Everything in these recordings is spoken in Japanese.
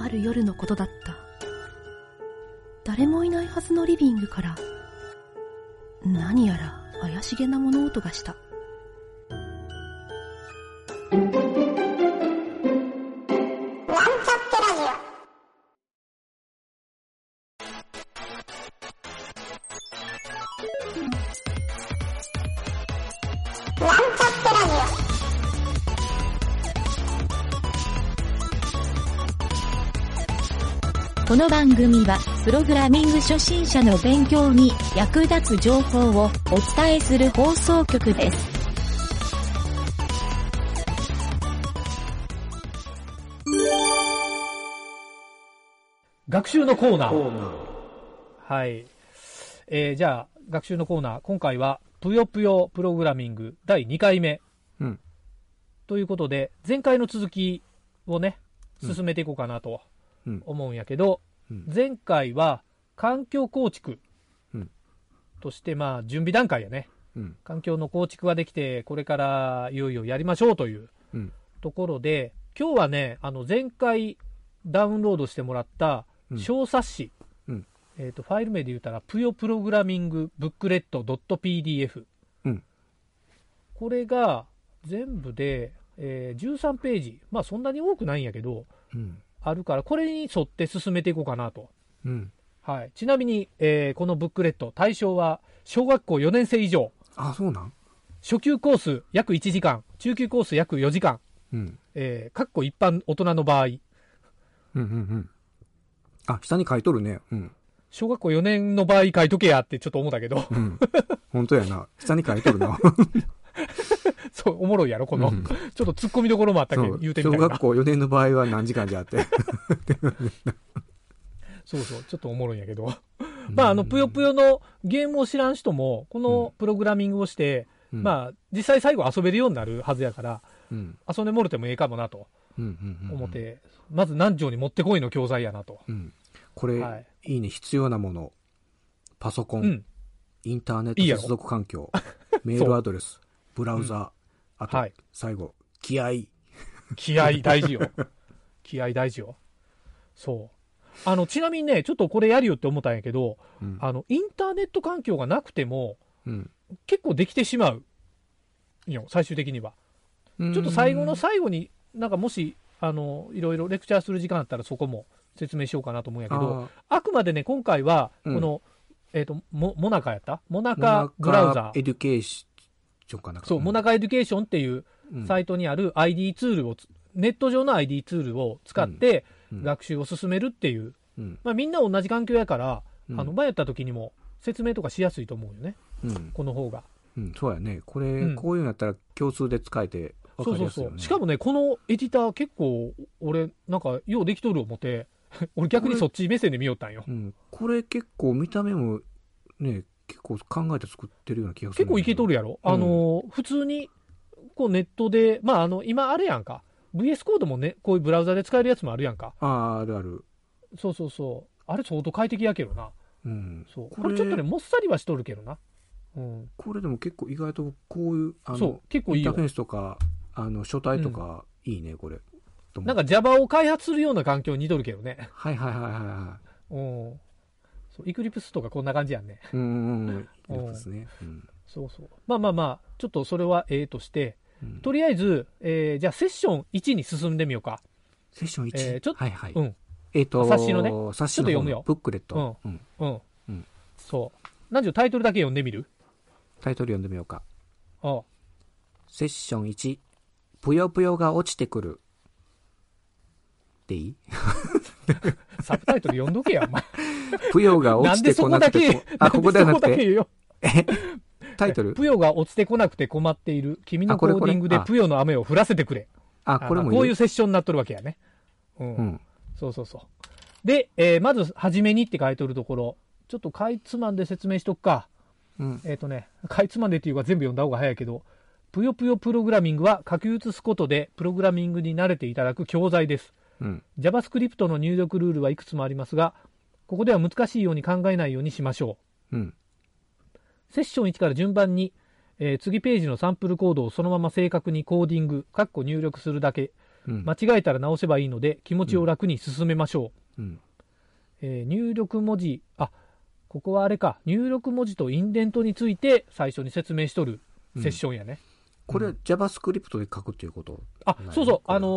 ある夜のことだった。誰もいないはずのリビングから、何やら怪しげな物音がした。この番組は、プログラミング初心者の勉強に役立つ情報をお伝えする放送局です。学習のコーナー。はい。えー、じゃあ、学習のコーナー。今回は、ぷよぷよプログラミング第2回目。うんということで、前回の続きをね、うん進めていこうかなとうん思うんやけど、うん。前回は、環境構築うん。として、まあ、準備段階やね。うん。環境の構築ができて、これからいよいよやりましょうといううん。ところで、今日はね、あの前回ダウンロードしてもらったうん。小冊子、うん。えー、とファイル名で言うたら、ぷよプログラミングブックレット .pdf、うん。これが全部で、えー13ページ、まあそんなに多くないんやけど、うんあるから、これに沿って進めていこうかなと。うんはい、ちなみに、えーこのブックレット、対象は小学校4年生以上、あ、そうなん？初級コース約1時間、中級コース約4時間、うん。えー、かっこ一般大人の場合、うんうんうん。あ、下に書いとるね。うん。小学校4年の場合書いとけやってちょっと思ったけど、うん。本当やな。下に書いとるな。おもろいやろ、この、うんちょっと突っ込みどころもあったけど、言うてみたいな小学。校4年の場合は何時間じゃって。そうそう、ちょっとおもろいんやけど。まあ、あの、ぷよぷよのゲームを知らん人も、このプログラミングをして、うん、まあ、実際最後遊べるようになるはずやから、うん。遊んでもろてもええかもなとうんうんうんうん。思って、まず南條に持ってこいの教材やなと。うん。これ、はいい、いね。必要なもの。パソコン、うん。インターネット接続環境、メールアドレス、ブラウザ、あと、はい最後、気合。気合大事よ。気合大事よ。そう。あの、ちなみにね、ちょっとこれやるよって思ったんやけど、うん。あの、インターネット環境がなくても、うん。結構できてしまう。よ、最終的には。ちょっと最後の最後に、なんかもし、あの、いろいろレクチャーする時間あったらそこも説明しようかなと思うんやけど、ああくまでね、今回は、こうんの、えっ、と、モモナカやった？モナーカブラウザー。エデュケーションかなそう、 Monaca Education っていううん。サイトにある ID ツールをつ、ネット上の ID ツールを使ってうん。学習を進めるっていう、うん。まあみんな同じ環境やから、うん。あの、前やった時にも説明とかしやすいと思うよね、うん。この方が。うん、そうやね。これ、うん。こういうのやったら共通で使えて分そうそうそう。かりやすいよね。しかもね、このエディター結構、俺、なんか、ようできとる思って、俺逆にそっち目線で見よったんよ。うん、これ結構見た目もね、結構考えて作ってるような気がする。結構いけとるやろ、うんあの、普通に、こうネットで、まあ、あの、今あれやんか。VS コードもね、こういうブラウザで使えるやつもあるやんか。ああ、あるある。そうそうそう。あれ相当快適やけどな。うん。そう。これちょっとね、もっさりはしとるけどな。うん。これでも結構意外とこういう、あの、そう、結構いいよインターフェ。ースとか、あの、書体とか、いいね、これ。なんか Java を開発するような環境に似とるけどね。はいはいはいはいはうん。そう、Eclipse とかこんな感じやんね。い。うんうんうん。いいですね。うん。そうそう。まあまあまあ、ちょっとそれはええとして、うんとりあえず、えーじゃあセッション1に進んでみようか。セッション1。えーちょっとはいはい。うん。えっ、と、冊子のね冊子の方ちょっと読むよのブックレット。うん。うん。うんそう。何時タイトルだけ読んでみる？タイトル読んでみようか。ああセッション1。ぷよぷよが落ちてくる。でいい？サブタイトル読んどけや、お前。ぷよが落ちてこなこだけくてこ、あ、ここで。タイトル？ぷよが落ちてこなくて困っている。君のコーディングであぷよの雨を降らせてくれ。あ、これもあこういうるセッションになっとるわけやね。うん。うん。そうそうそう。で、えーまず、はじめにって書いとるところ、ちょっとかいつまんで説明しとくか。うん。えっ、とね、かいつまんでっていうか全部読んだ方が早いけど、ぷよぷよプログラミングは書き写すことでプログラミングに慣れていただく教材です。うん。JavaScript の入力ルールはいくつもありますが、ここでは難しいように考えないようにしましょうん。う。セッション1から順番に、えー次ページのサンプルコードをそのまま正確にコーディング、括弧入力するだけうん。間違えたら直せばいいので、気持ちを楽に進めましょう。うん。えー入力文字、あ、ここはあれか、入力文字とインデントについて最初に説明しとるセッションやね。これ、JavaScript で書くっていうこと？あそうそう、あの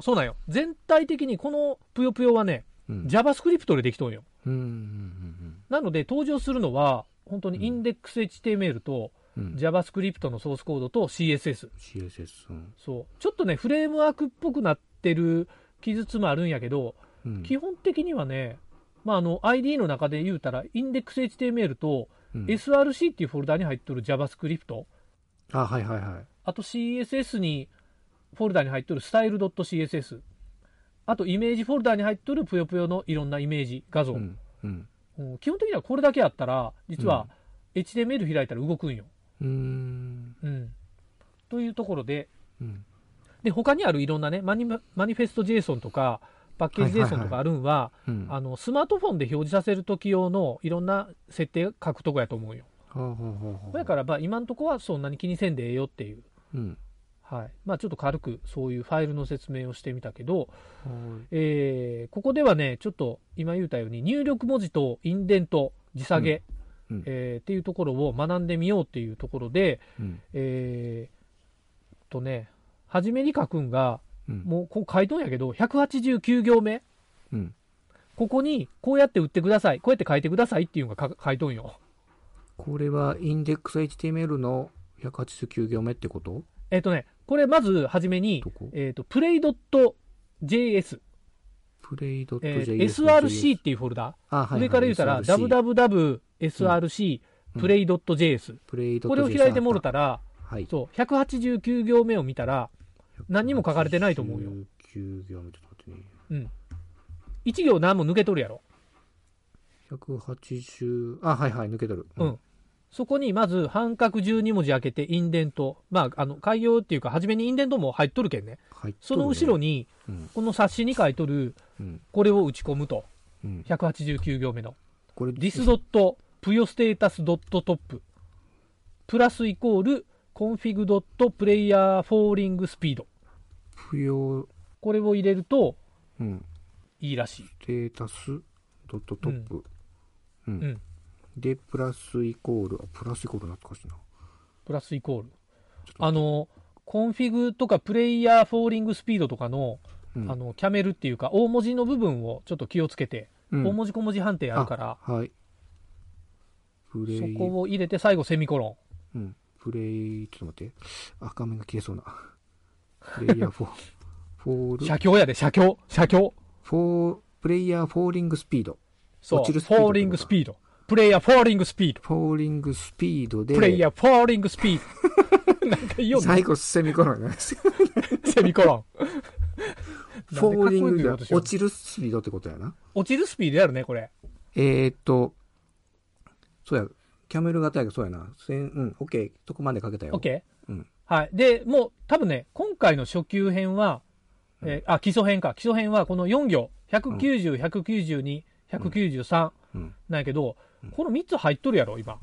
ーそうなんよ。全体的にこのぷよぷよはね、うん。JavaScript でできとんよ。うん。うん。なので登場するのは、本当にインデックス HTML とうん。うん。JavaScript のソースコードと CSS。CSS。うん。そう。ちょっとね、フレームワークっぽくなってる記述もあるんやけど、うん。基本的にはね、まあ、あの、ID の中で言うたら、インデックス HTML とうん SRC っていうフォルダに入ってる JavaScript、あ、はいはいはい。あと CSS に、フォルダに入ってる style.css、あとイメージフォルダに入ってるぷよぷよのいろんなイメージ、画像。うん。うん。うん基本的にはこれだけあったら、実は HTML 開いたら動くんよ。うーん。うん。というところで、うん。で、他にあるいろんなね、マニママニフェスト JSON とか、パッケージ JSON とかあるんは、スマートフォンで表示させるとき用のいろんな設定書くとこやと思うよ。だから、まあ今んとこはそんなに気にせんでええよっていう。うん。はい。まあちょっと軽くそういうファイルの説明をしてみたけど、はいえーここではね、ちょっと今言ったように入力文字とインデント、時下げ、うんうんえーっていうところを学んでみようっていうところで、うん。えーとね、初めに書くんが、うん。もうこう書いとんやけど、189行目、うん。ここにこうやって打ってください、こうやって書いてくださいっていうのがか書いとんよ。これはインデックス HTML の189行目ってこと？えっ、とね、これまず初めにえっ、と、play.js、プレイドットえーの SRC っていうフォルダ、あ、はいはい上から言うたら SRC www.src、うん play.js、プレイドットこれを開いてもろたら、はい。そう、189行目を見たら、何にも書かれてないと思うよ。189行目ちょっと待ってね。うん。1行何も抜けとるやろ。180、あ、はいはい、抜けとる。うん。そこにまず半角12文字開けてインデント。まあ、あの、開業っていうか、初めにインデントも入っとるけんね。入っとその後ろに、うん。この冊子に書いとる、うん。これを打ち込むと。うん。189行目の。これ、this ドット、プヨステータスドット top。プラスイコール、 config ドット player falling speed。不要、これを入れるとうん。いいらしい。ステータスドット top。うん。うん。で、プラスイコール、あプラスイコール懐かしいな。プラスイコール。あの、 config とか player falling speed とかの、うんあの、キャメルっていうか、大文字の部分をちょっと気をつけて、うん大文字小文字判定あるから、あはい。プレそイ、こを入れて最後セミコロうん。プレイ、ちょっと待って。あ、画面が消えそうな。プレイヤーフォー、フォーン。ル、写経やで、写経、写経。フォー、プレイヤーフォーリングスピード。そう、落ちるスピード falling speed。player falling speed。falling speed で、プレイヤーフォーリングスピード。なんかいいよね最後セミコロンなんですよ。セミコロン。フォーリングで落ちるスピードってことやな。落ちるスピードやるね、これ。えー、っと、そうや、キャメル型やけどそうやな。うん、オッケー。そこまでかけたよ。OK? うん。はい。で、もう多分ね、今回の初級編は、えーあ、基礎編か。基礎編はこの4行。190、192、193うん。なんやけど、この3つ入っとるやろ、今。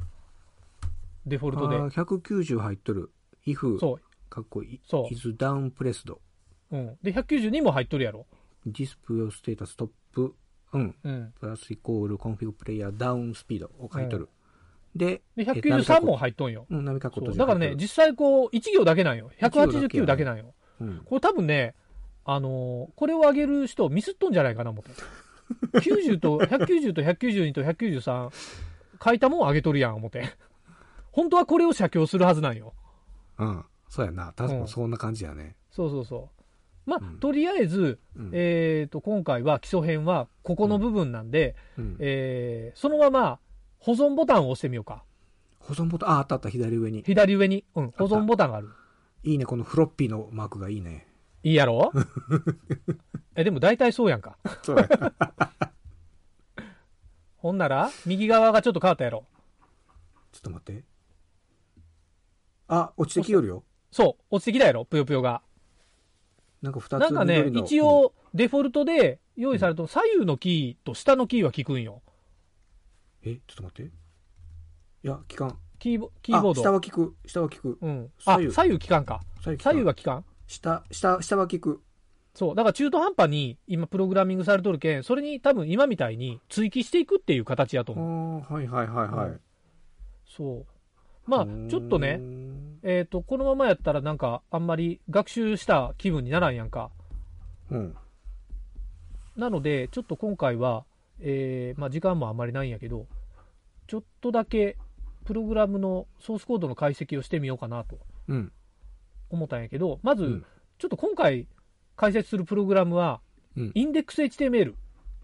デフォルトで。あー190入っとる。if、そかっこいい。そう is down pressed. う。うん。で、192も入っとるやろ。display status top。うん。うん。プラスイコール config player down speed を書いとる。で、で、え193も入っとんよ。うん、波括弧閉じそうだからね、実際こう、1行だけなんよ。189だけなんよ。うん。これ多分ね、あのーこれを上げる人ミスっとんじゃないかな、思って。90と、190と192と193、書いたもん上げとるやん、思って。本当はこれを写経するはずなんよ。うん。そうやな。確かうんにそんな感じやね。そうそうそう。まあ、うんとりあえず、うん。えっ、と、今回は基礎編はここの部分なんで、うんえーそのまま保存ボタンを押してみようか。保存ボタン、あ、あったあった、左上に。左上に、うん、保存ボタンがある。いいね、このフロッピーのマークがいいね。いいやろ？え、でも大体そうやんか。そうや。ほんなら、右側がちょっと変わったやろ。ちょっと待って。あ、落ちてきよるよ。そう、落ちてきたやろ、ぷよぷよが。なんか二つなんかね、一、応、デフォルトで用意された左右のキーと下のキーは効くんよ。うんえ、ちょっと待って。いや、期間。キーボキーボーあ、下ド。は効く。下は効く。うん。あ、左右左右効かんか。左右左右は効かん？下、下、下は効く。そう。だから中途半端に今プログラミングされとるけん、それに多分今みたいに追記していくっていう形やとあ思う。あ、はいはいはいはい。そう。まあ、ちょっとね、えっ、と、このままやったらなんかあんまり学習した気分にならんやんか。うん。なので、ちょっと今回は、えーまあ時間もあんまりないんやけど、ちょっとだけプログラムのソースコードの解析をしてみようかなとうん。思ったんやけど、まず、うんちょっと今回解説するプログラムは、うんインデックス HTML。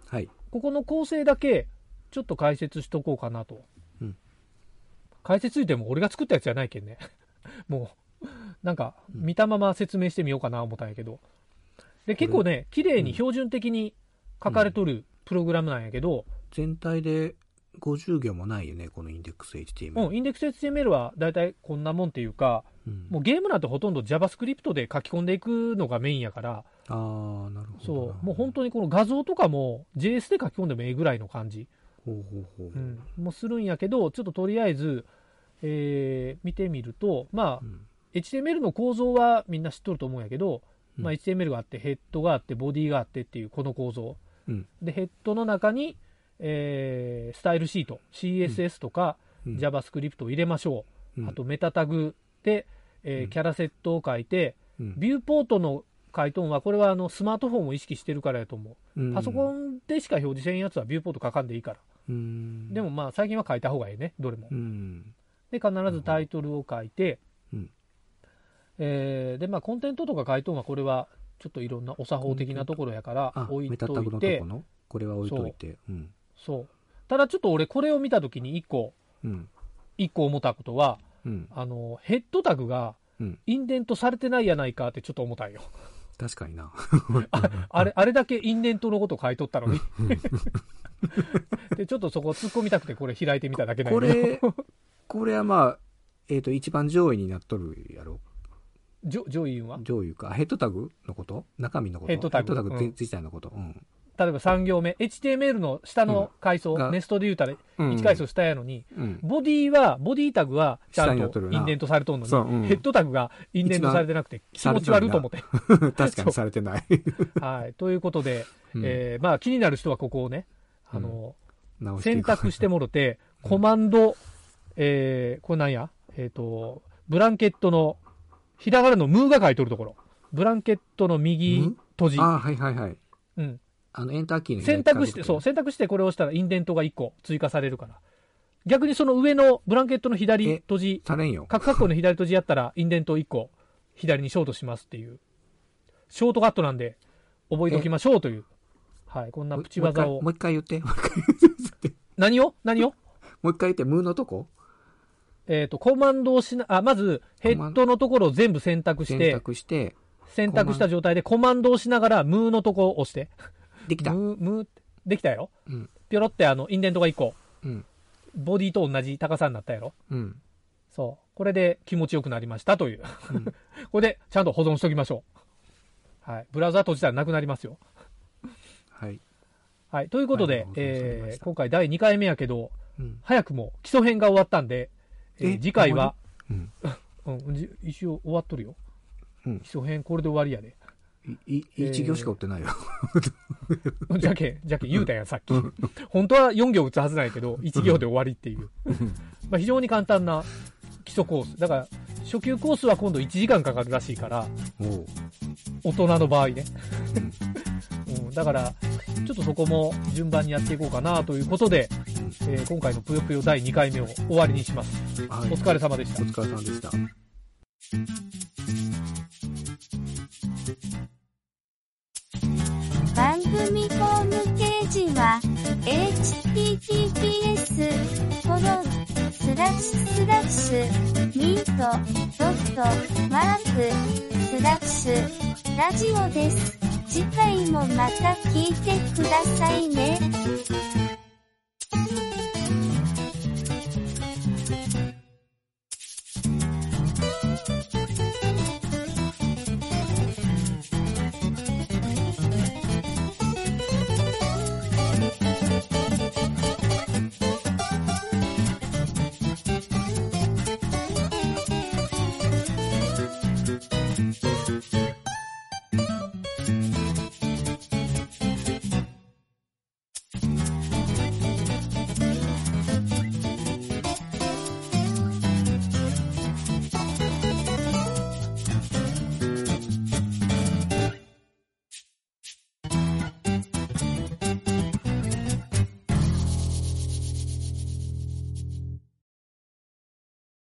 はい。ここの構成だけ、ちょっと解説しとこうかなと。うん解説ついても俺が作ったやつじゃないけんね。もう、なんか、うん見たまま説明してみようかな思ったんやけど。で、結構ね、綺麗に標準的に書かれとるプログラムなんやけど、全体で50行もないよね、このインデックス HTML。うん、インデックス HTML はだいたいこんなもんっていうか、うんもうゲームなんてほとんど JavaScript で書き込んでいくのがメインやから、ああ、なるほどな。そう、もう本当にこの画像とかも JS で書き込んでもええぐらいの感じ。ほうほうほう。うん、もするんやけど、ちょっととりあえず、えー見てみると、まあう、ん HTML の構造はみんな知っとると思うんやけど、うんまあ、HTML があって、ヘッドがあって、ボディがあってっていうこの構造。うんで、ヘッドの中に、えースタイルシート、CSS とか、うん。JavaScript を入れましょう。うん。あと、メタタグで、えーうん。キャラセットを書いて、うん。ビューポートの回答は、これはあのスマートフォンを意識してるからやと思う。うん。パソコンでしか表示せんやつはビューポート書かんでいいから。うん。でもまあ最近は書いた方がいいね、どれも。う。ん。で、必ずタイトルを書いて、うん。えーで、まあコンテントとか回答はこれはちょっといろんなお作法的なところやからあ置いとといて。これは置いといて。うんそう。ただちょっと俺これを見たときに一個、うん。一個思ったことは、うん。あの、ヘッドタグがうん。インデントされてないやないかってちょっと思ったんよ。確かにな。あれ、あれだけインデントのこと書いとったのに。で、ちょっとそこ突っ込みたくてこれ開いてみただけなんこやけどれこれはまあえっと一番上位になっとるやろ。上上位は？上位かヘッドタグのこと？中身のこと？ヘッドタグ。ヘッドうん。自体のこと？うん例えば3行目、HTML の下の階層、うんがネストで言うたらうん。1階層下やのに、うん。ボディは、ボディタグはちゃんとインデントされとんのに、ヘッドタグがインデントされてなくて気持ち悪いと思って。確かにされてない。はい。ということで、うん。えーまあ気になる人はここをね、あの、選択してもろて、コマンド、えー、これなんや？えっ、と、ブランケットの、ひらがなのムーが書いとるところ。ブランケットの右ム閉じ。あはいはいはい。うん。あのエンターキーの選択して、そう、選択してこれを押したらインデントが1個追加されるから。逆にその上のブランケットの左え閉じ、されんよカッコカッコの左閉じやったらインデント1個左にショートしますっていう。ショートカットなんで覚えておきましょうという。はい、こんなプチ技をも。う一回もう一回言ってもう一回何を？何を？もう一回言ってムーのとこ？えっ、と、コマンドをしな、あ、まず、ヘッドのところを全部選択し選て、択して選択した状態でコマンドをしながら、ムーのとこを押して。できたムー、ムーって、できたやろ？うんぴょろってあの、インデントが1個、うんボディと同じ高さになったやろ？うんそう。これで気持ちよくなりましたという。うん これでちゃんと保存しときましょう。はい。ブラウザ閉じたらなくなりますよ。はいはい。ということで、はいえー今回第2回目やけど、うん早くも基礎編が終わったんで、えーえ次回は、うん うん、じ一応終わっとるよ。うん基礎編これで終わりやで。いい一行しか売ってないよ じゃけん、じゃけん言うたやん、さっき。本当は4行打つはずなんやけど、1行で終わりっていう。まあ非常に簡単な基礎コース。だから、初級コースは今度1時間かかるらしいから、大人の場合ね。うん、だから、ちょっとそこも順番にやっていこうかなということで、えー今回のぷよぷよ第2回目を終わりにします。はいお疲れ様でしたお。疲れ様でした番組ホームページは https コロンスラッシュスラッシュミートドットマークスラッシュラジオです。次回もまた聞いてくださいね。